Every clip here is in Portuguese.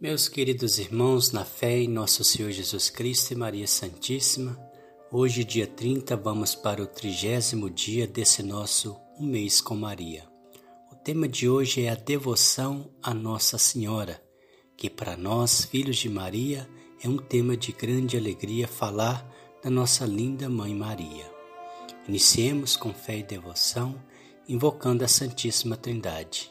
Meus queridos irmãos, na fé em nosso Senhor Jesus Cristo e Maria Santíssima, hoje, dia 30, vamos para o trigésimo dia desse nosso Um Mês com Maria. O tema de hoje é a devoção à Nossa Senhora, que para nós, filhos de Maria, é um tema de grande alegria falar da nossa linda Mãe Maria. Iniciemos com fé e devoção, invocando a Santíssima Trindade.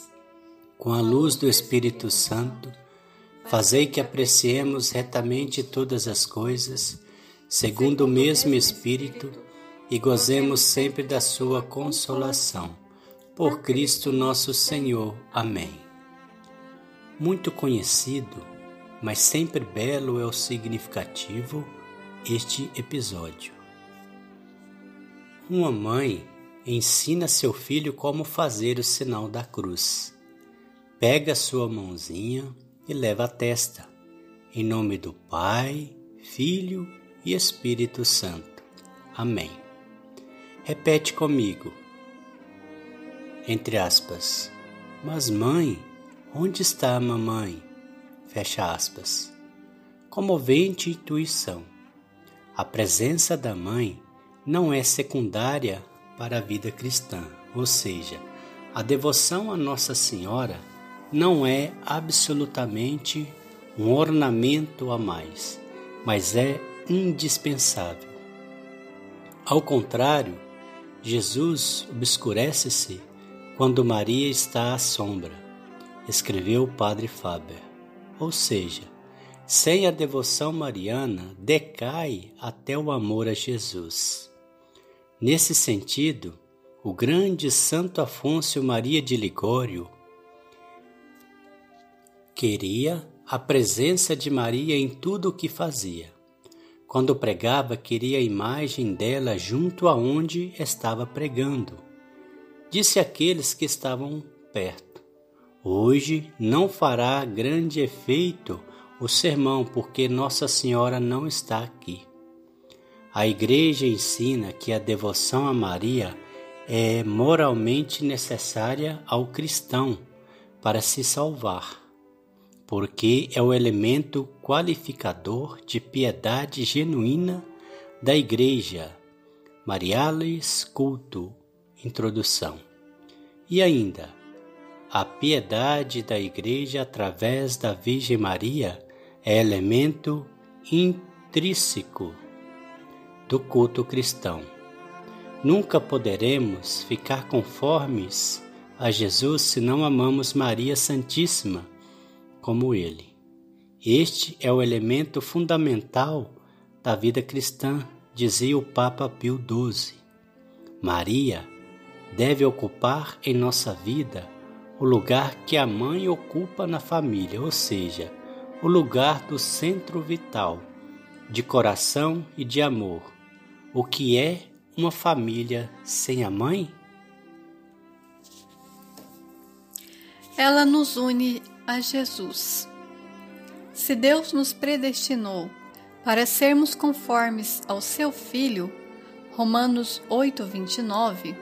com a luz do Espírito Santo, fazei que apreciemos retamente todas as coisas, segundo o mesmo Espírito, e gozemos sempre da sua consolação. Por Cristo nosso Senhor. Amém. Muito conhecido, mas sempre belo é o significativo este episódio. Uma mãe ensina seu filho como fazer o sinal da cruz pega sua mãozinha e leva à testa, em nome do Pai, Filho e Espírito Santo. Amém. Repete comigo. Entre aspas. Mas mãe, onde está a mamãe? Fecha aspas. Comovente intuição. A presença da mãe não é secundária para a vida cristã, ou seja, a devoção a Nossa Senhora não é absolutamente um ornamento a mais, mas é indispensável. Ao contrário, Jesus obscurece-se quando Maria está à sombra, escreveu o padre Faber. Ou seja, sem a devoção mariana, decai até o amor a Jesus. Nesse sentido, o grande Santo Afonso Maria de Ligório Queria a presença de Maria em tudo o que fazia. Quando pregava, queria a imagem dela junto aonde estava pregando. Disse àqueles que estavam perto: Hoje não fará grande efeito o sermão, porque Nossa Senhora não está aqui. A Igreja ensina que a devoção a Maria é moralmente necessária ao cristão para se salvar porque é o elemento qualificador de piedade genuína da Igreja. Mariales Culto Introdução. E ainda, a piedade da Igreja através da Virgem Maria é elemento intrínseco do culto cristão. Nunca poderemos ficar conformes a Jesus se não amamos Maria Santíssima como ele. Este é o elemento fundamental da vida cristã, dizia o Papa Pio XII. Maria deve ocupar em nossa vida o lugar que a mãe ocupa na família, ou seja, o lugar do centro vital, de coração e de amor. O que é uma família sem a mãe? Ela nos une a Jesus. Se Deus nos predestinou para sermos conformes ao seu Filho, Romanos 8:29,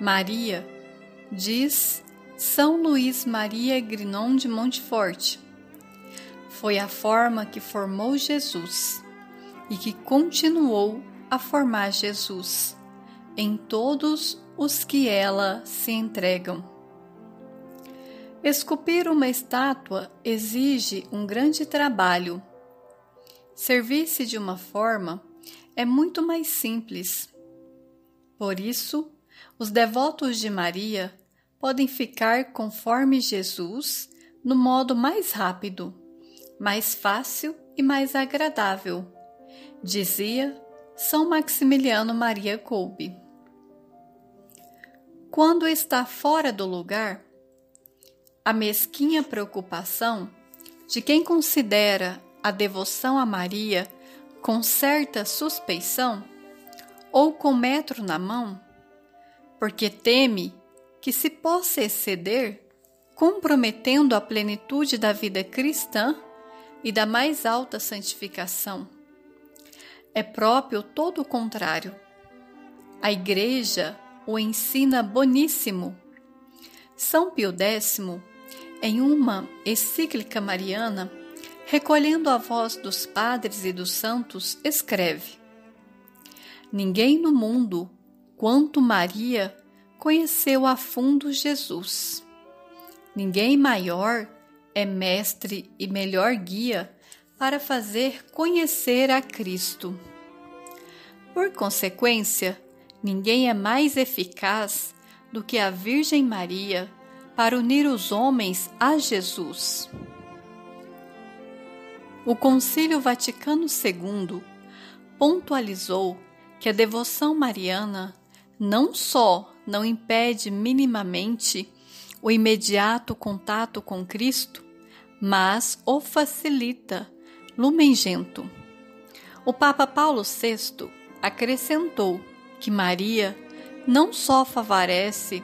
Maria diz São Luís Maria Grinon de Montfort. Foi a forma que formou Jesus e que continuou a formar Jesus em todos os que ela se entregam. Esculpir uma estátua exige um grande trabalho. Servir-se de uma forma é muito mais simples. Por isso, os devotos de Maria podem ficar conforme Jesus no modo mais rápido, mais fácil e mais agradável, dizia São Maximiliano Maria Kolbe. Quando está fora do lugar, a mesquinha preocupação de quem considera a devoção a Maria com certa suspeição ou com metro na mão, porque teme que se possa exceder, comprometendo a plenitude da vida cristã e da mais alta santificação. É próprio todo o contrário. A Igreja o ensina boníssimo. São Pio X, em uma encíclica mariana, recolhendo a voz dos padres e dos santos, escreve: Ninguém no mundo, quanto Maria, conheceu a fundo Jesus. Ninguém maior é mestre e melhor guia para fazer conhecer a Cristo. Por consequência, ninguém é mais eficaz do que a Virgem Maria para unir os homens a Jesus. O Concílio Vaticano II pontualizou que a devoção mariana não só não impede minimamente o imediato contato com Cristo, mas o facilita lumengento. O Papa Paulo VI acrescentou que Maria não só favorece,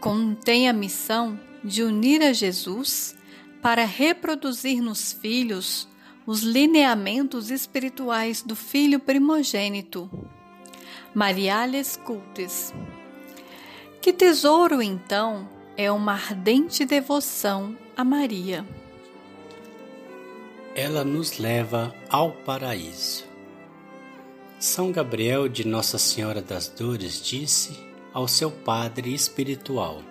como tem a missão de unir a Jesus para reproduzir nos filhos os lineamentos espirituais do filho primogênito. Mariales Cultes. Que tesouro, então, é uma ardente devoção a Maria. Ela nos leva ao paraíso. São Gabriel de Nossa Senhora das Dores disse ao seu padre espiritual: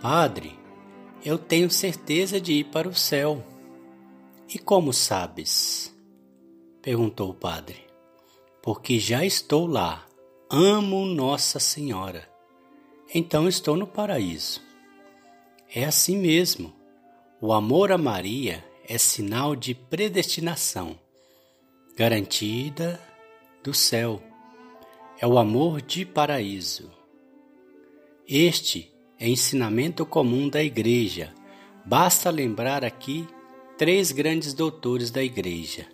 Padre, eu tenho certeza de ir para o céu. E como sabes? perguntou o padre. Porque já estou lá. Amo Nossa Senhora. Então estou no paraíso. É assim mesmo. O amor a Maria é sinal de predestinação, garantida do céu. É o amor de paraíso. Este é ensinamento comum da Igreja. Basta lembrar aqui três grandes doutores da Igreja.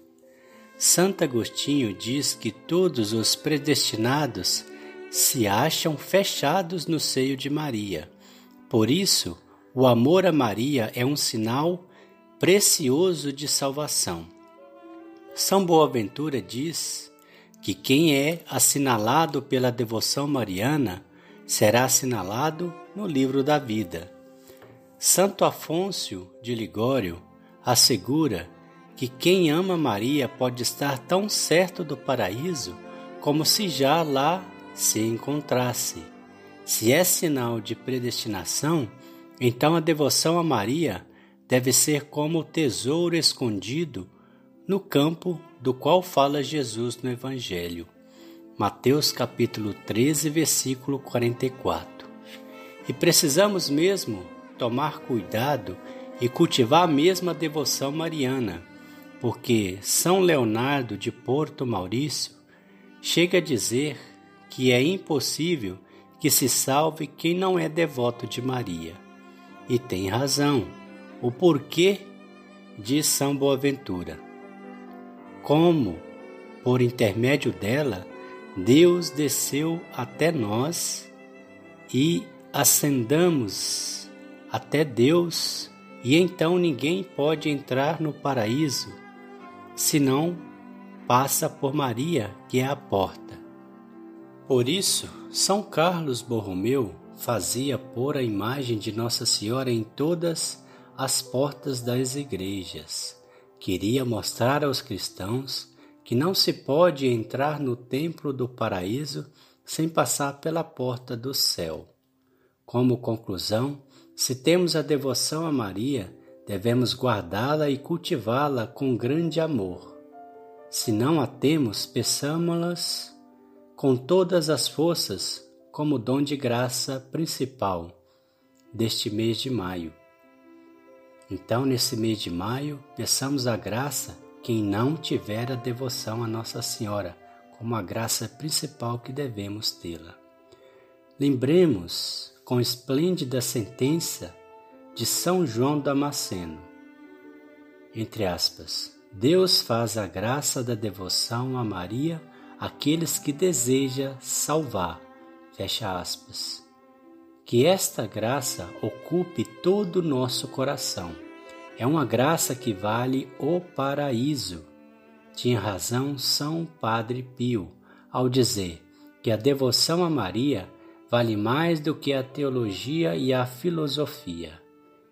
Santo Agostinho diz que todos os predestinados se acham fechados no seio de Maria. Por isso, o amor a Maria é um sinal precioso de salvação. São Boaventura diz que quem é assinalado pela devoção mariana será assinalado no livro da vida. Santo Afonso de Ligório assegura que quem ama Maria pode estar tão certo do paraíso como se já lá se encontrasse. Se é sinal de predestinação, então a devoção a Maria deve ser como o tesouro escondido no campo do qual fala Jesus no Evangelho. Mateus capítulo 13, versículo 44. E precisamos mesmo tomar cuidado e cultivar a mesma devoção mariana, porque São Leonardo de Porto Maurício chega a dizer que é impossível que se salve quem não é devoto de Maria. E tem razão. O porquê de São Boaventura. Como, por intermédio dela, Deus desceu até nós e ascendamos até Deus e então ninguém pode entrar no paraíso senão passa por Maria, que é a porta. Por isso, São Carlos Borromeu fazia pôr a imagem de Nossa Senhora em todas as portas das igrejas. Queria mostrar aos cristãos que não se pode entrar no templo do paraíso sem passar pela porta do céu. Como conclusão, se temos a devoção a Maria, devemos guardá-la e cultivá-la com grande amor. Se não a temos, peçamo-las com todas as forças como dom de graça principal deste mês de maio. Então, nesse mês de maio, peçamos a graça quem não tiver a devoção a Nossa Senhora como a graça principal que devemos tê-la. Lembremos com esplêndida sentença de São João Damasceno. entre aspas, Deus faz a graça da devoção a Maria aqueles que deseja salvar, fecha aspas. Que esta graça ocupe todo o nosso coração. É uma graça que vale o paraíso. Tinha razão São Padre Pio ao dizer que a devoção a Maria vale mais do que a teologia e a filosofia.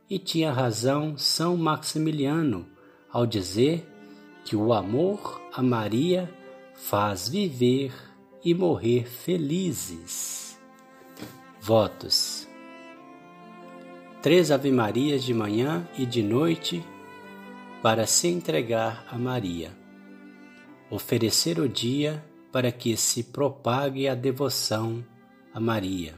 E tinha razão São Maximiliano ao dizer que o amor a Maria faz viver e morrer felizes. Votos. Três Ave-Marias de manhã e de noite para se entregar a Maria. Oferecer o dia para que se propague a devoção a Maria.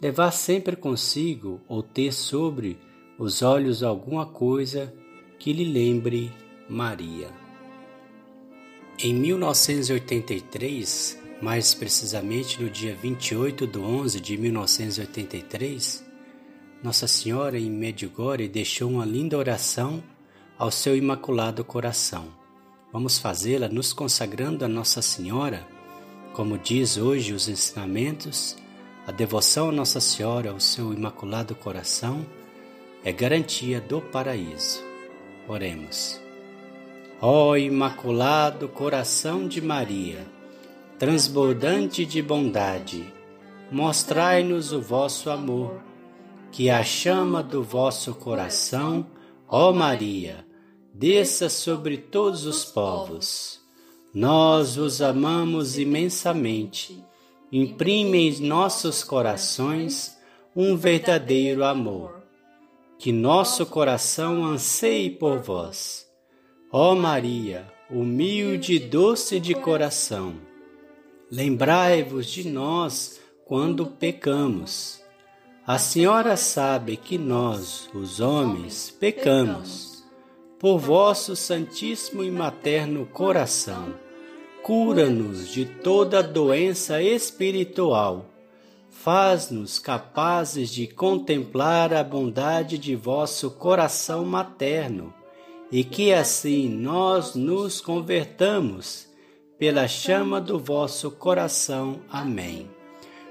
Levar sempre consigo ou ter sobre os olhos alguma coisa que lhe lembre Maria. Em 1983, mais precisamente no dia 28 de 11 de 1983, Nossa Senhora em Medjugorje deixou uma linda oração ao seu Imaculado Coração. Vamos fazê-la nos consagrando a Nossa Senhora, como diz hoje os ensinamentos, a devoção a Nossa Senhora ao seu Imaculado Coração é garantia do paraíso. Oremos. Ó Imaculado Coração de Maria, transbordante de bondade, mostrai-nos o vosso amor, que a chama do vosso coração, ó Maria, desça sobre todos os povos. Nós vos amamos imensamente. Imprime em nossos corações um verdadeiro amor que nosso coração anseie por vós. Ó Maria, humilde e doce de coração, lembrai-vos de nós quando pecamos. A Senhora sabe que nós, os homens, pecamos. Por vosso santíssimo e materno coração, cura-nos de toda doença espiritual faz-nos capazes de contemplar a bondade de vosso coração materno, e que assim nós nos convertamos pela chama do vosso coração. Amém.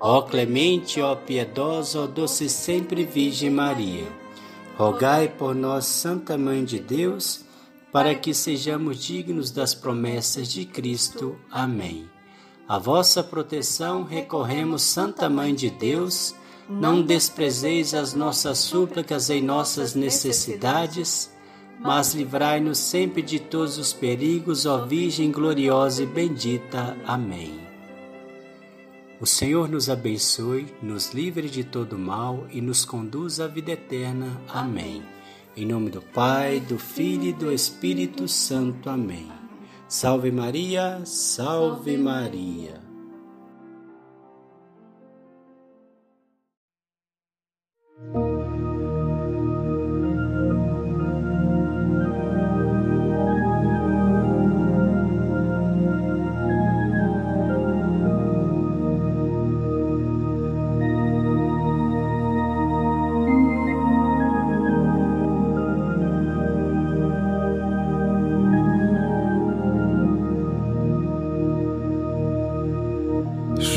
Ó clemente, ó piedosa, ó doce sempre Virgem Maria, rogai por nós, Santa Mãe de Deus, para que sejamos dignos das promessas de Cristo. Amém. A vossa proteção recorremos, Santa Mãe de Deus. Não desprezeis as nossas súplicas em nossas necessidades, mas livrai-nos sempre de todos os perigos, ó Virgem gloriosa e bendita. Amém. O Senhor nos abençoe, nos livre de todo mal e nos conduz à vida eterna. Amém. Em nome do Pai, do Filho e do Espírito Santo. Amém. Salve Maria, salve Maria.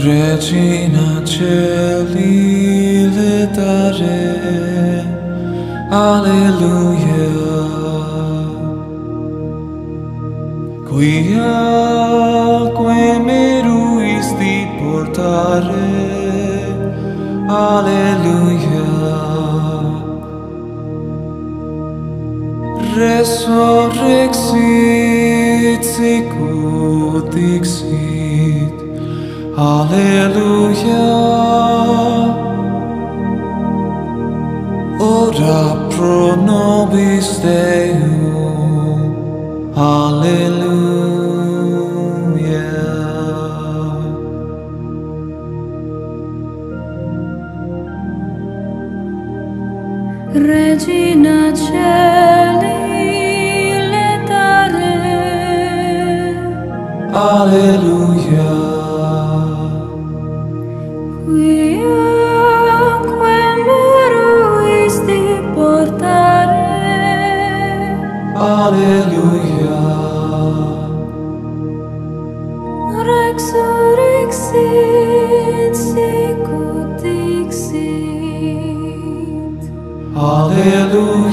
Regina Celi letare Alleluia. Quia que me ruisti portare Alleluia. Resurrexit sicut dixit Alleluia. Ora pro nobis Deum. Regina Celi letare Alleluia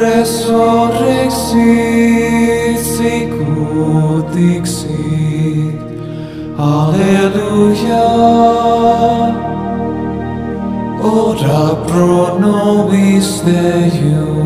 Resurrexit sicut Alleluia. Ora pro nobis Deum